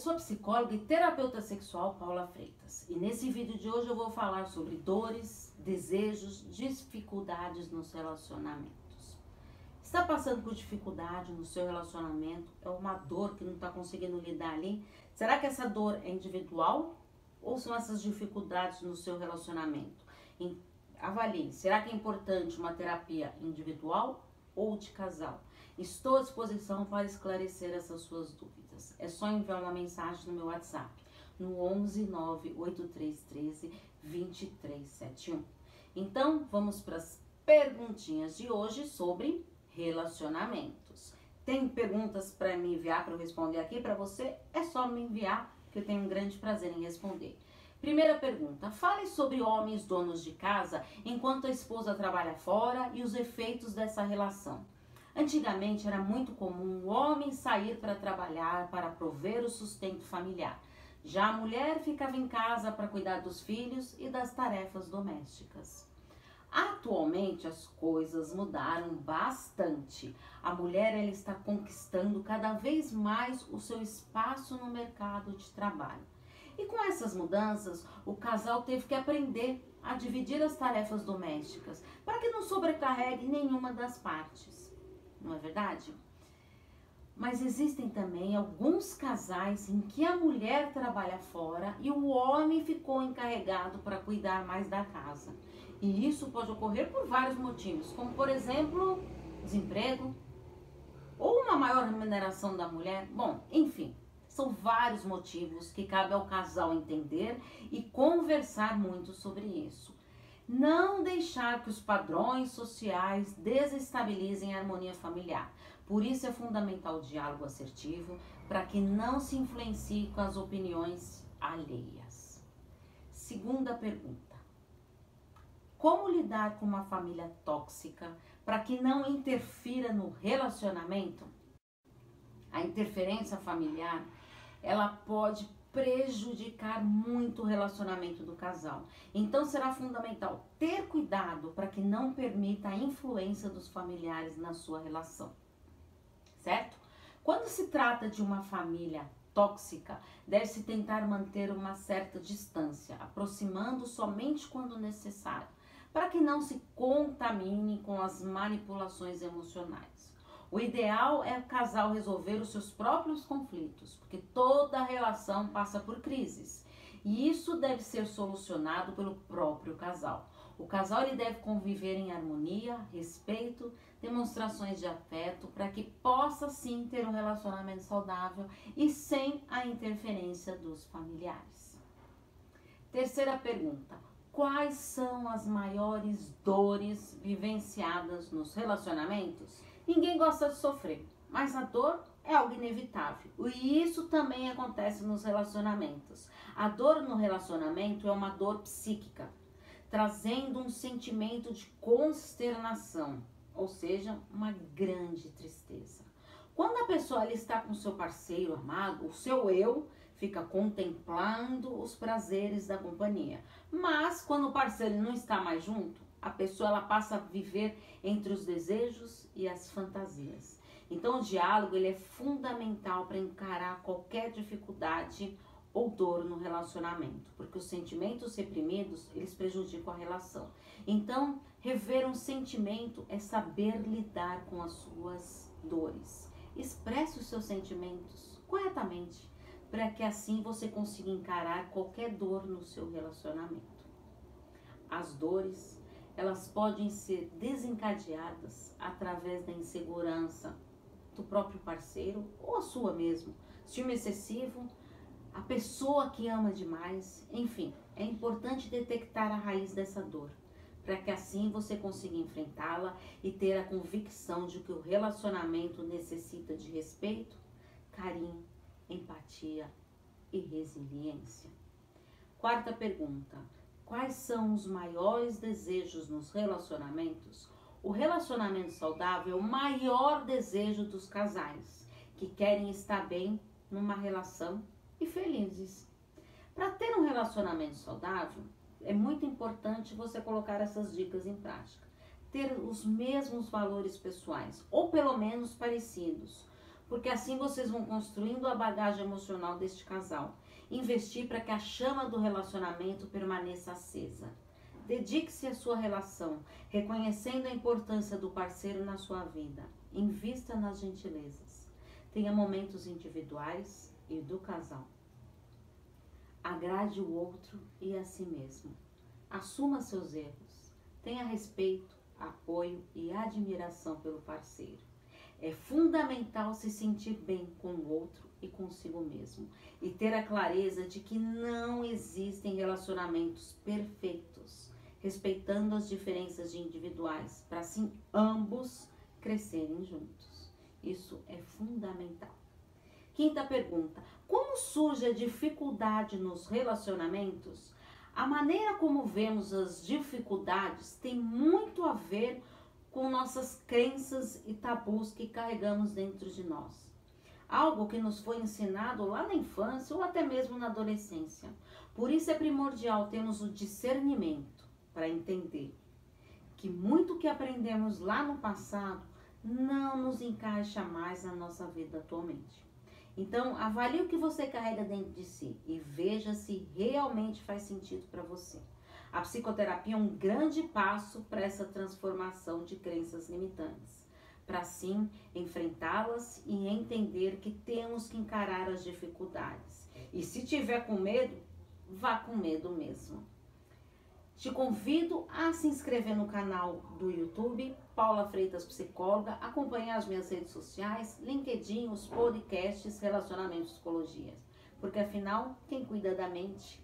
sou a psicóloga e terapeuta sexual Paula Freitas e nesse vídeo de hoje eu vou falar sobre dores, desejos, dificuldades nos relacionamentos. Está passando por dificuldade no seu relacionamento? É uma dor que não está conseguindo lidar ali? Será que essa dor é individual ou são essas dificuldades no seu relacionamento? Avalie, será que é importante uma terapia individual ou de casal? Estou à disposição para esclarecer essas suas dúvidas. É só enviar uma mensagem no meu WhatsApp no 11 98313 2371. Então, vamos para as perguntinhas de hoje sobre relacionamentos. Tem perguntas para me enviar para eu responder aqui para você? É só me enviar que eu tenho um grande prazer em responder. Primeira pergunta: fale sobre homens donos de casa enquanto a esposa trabalha fora e os efeitos dessa relação. Antigamente era muito comum o homem sair para trabalhar para prover o sustento familiar. Já a mulher ficava em casa para cuidar dos filhos e das tarefas domésticas. Atualmente as coisas mudaram bastante. A mulher ela está conquistando cada vez mais o seu espaço no mercado de trabalho. E com essas mudanças, o casal teve que aprender a dividir as tarefas domésticas para que não sobrecarregue nenhuma das partes. Não é verdade? Mas existem também alguns casais em que a mulher trabalha fora e o homem ficou encarregado para cuidar mais da casa. E isso pode ocorrer por vários motivos, como por exemplo, desemprego ou uma maior remuneração da mulher. Bom, enfim, são vários motivos que cabe ao casal entender e conversar muito sobre isso. Não deixar que os padrões sociais desestabilizem a harmonia familiar. Por isso é fundamental o diálogo assertivo para que não se influencie com as opiniões alheias. Segunda pergunta: Como lidar com uma família tóxica para que não interfira no relacionamento? A interferência familiar ela pode prejudicar muito o relacionamento do casal. Então será fundamental ter cuidado para que não permita a influência dos familiares na sua relação. Certo? Quando se trata de uma família tóxica, deve-se tentar manter uma certa distância, aproximando somente quando necessário, para que não se contamine com as manipulações emocionais. O ideal é o casal resolver os seus próprios conflitos, porque toda relação passa por crises. E isso deve ser solucionado pelo próprio casal. O casal ele deve conviver em harmonia, respeito, demonstrações de afeto, para que possa sim ter um relacionamento saudável e sem a interferência dos familiares. Terceira pergunta: quais são as maiores dores vivenciadas nos relacionamentos? Ninguém gosta de sofrer, mas a dor é algo inevitável. E isso também acontece nos relacionamentos. A dor no relacionamento é uma dor psíquica, trazendo um sentimento de consternação, ou seja, uma grande tristeza. Quando a pessoa ali está com seu parceiro amado, o seu eu fica contemplando os prazeres da companhia. Mas quando o parceiro não está mais junto, a pessoa ela passa a viver entre os desejos e as fantasias. Então o diálogo ele é fundamental para encarar qualquer dificuldade ou dor no relacionamento, porque os sentimentos reprimidos, eles prejudicam a relação. Então, rever um sentimento é saber lidar com as suas dores. Expresse os seus sentimentos corretamente, para que assim você consiga encarar qualquer dor no seu relacionamento. As dores elas podem ser desencadeadas através da insegurança do próprio parceiro ou a sua mesmo. Ciúme excessivo, a pessoa que ama demais, enfim, é importante detectar a raiz dessa dor, para que assim você consiga enfrentá-la e ter a convicção de que o relacionamento necessita de respeito, carinho, empatia e resiliência. Quarta pergunta: Quais são os maiores desejos nos relacionamentos? O relacionamento saudável é o maior desejo dos casais que querem estar bem numa relação e felizes. Para ter um relacionamento saudável, é muito importante você colocar essas dicas em prática. Ter os mesmos valores pessoais, ou pelo menos parecidos. porque assim vocês vão construindo a bagagem emocional deste casal. Investir para que a chama do relacionamento permaneça acesa. Dedique-se à sua relação, reconhecendo a importância do parceiro na sua vida. Invista nas gentilezas. Tenha momentos individuais e do casal. Agrade o outro e a si mesmo. Assuma seus erros. Tenha respeito, apoio e admiração pelo parceiro. É fundamental se sentir bem com o outro e consigo mesmo e ter a clareza de que não existem relacionamentos perfeitos, respeitando as diferenças de individuais, para assim ambos crescerem juntos. Isso é fundamental. Quinta pergunta: como surge a dificuldade nos relacionamentos? A maneira como vemos as dificuldades tem muito a ver com nossas crenças e tabus que carregamos dentro de nós. Algo que nos foi ensinado lá na infância ou até mesmo na adolescência. Por isso é primordial termos o discernimento para entender que muito que aprendemos lá no passado não nos encaixa mais na nossa vida atualmente. Então, avalie o que você carrega dentro de si e veja se realmente faz sentido para você. A psicoterapia é um grande passo para essa transformação de crenças limitantes, para sim enfrentá-las e entender que temos que encarar as dificuldades. E se tiver com medo, vá com medo mesmo. Te convido a se inscrever no canal do YouTube, Paula Freitas Psicóloga, acompanhar as minhas redes sociais, LinkedIn, os podcasts Relacionamento e Psicologia. Porque afinal, quem cuida da mente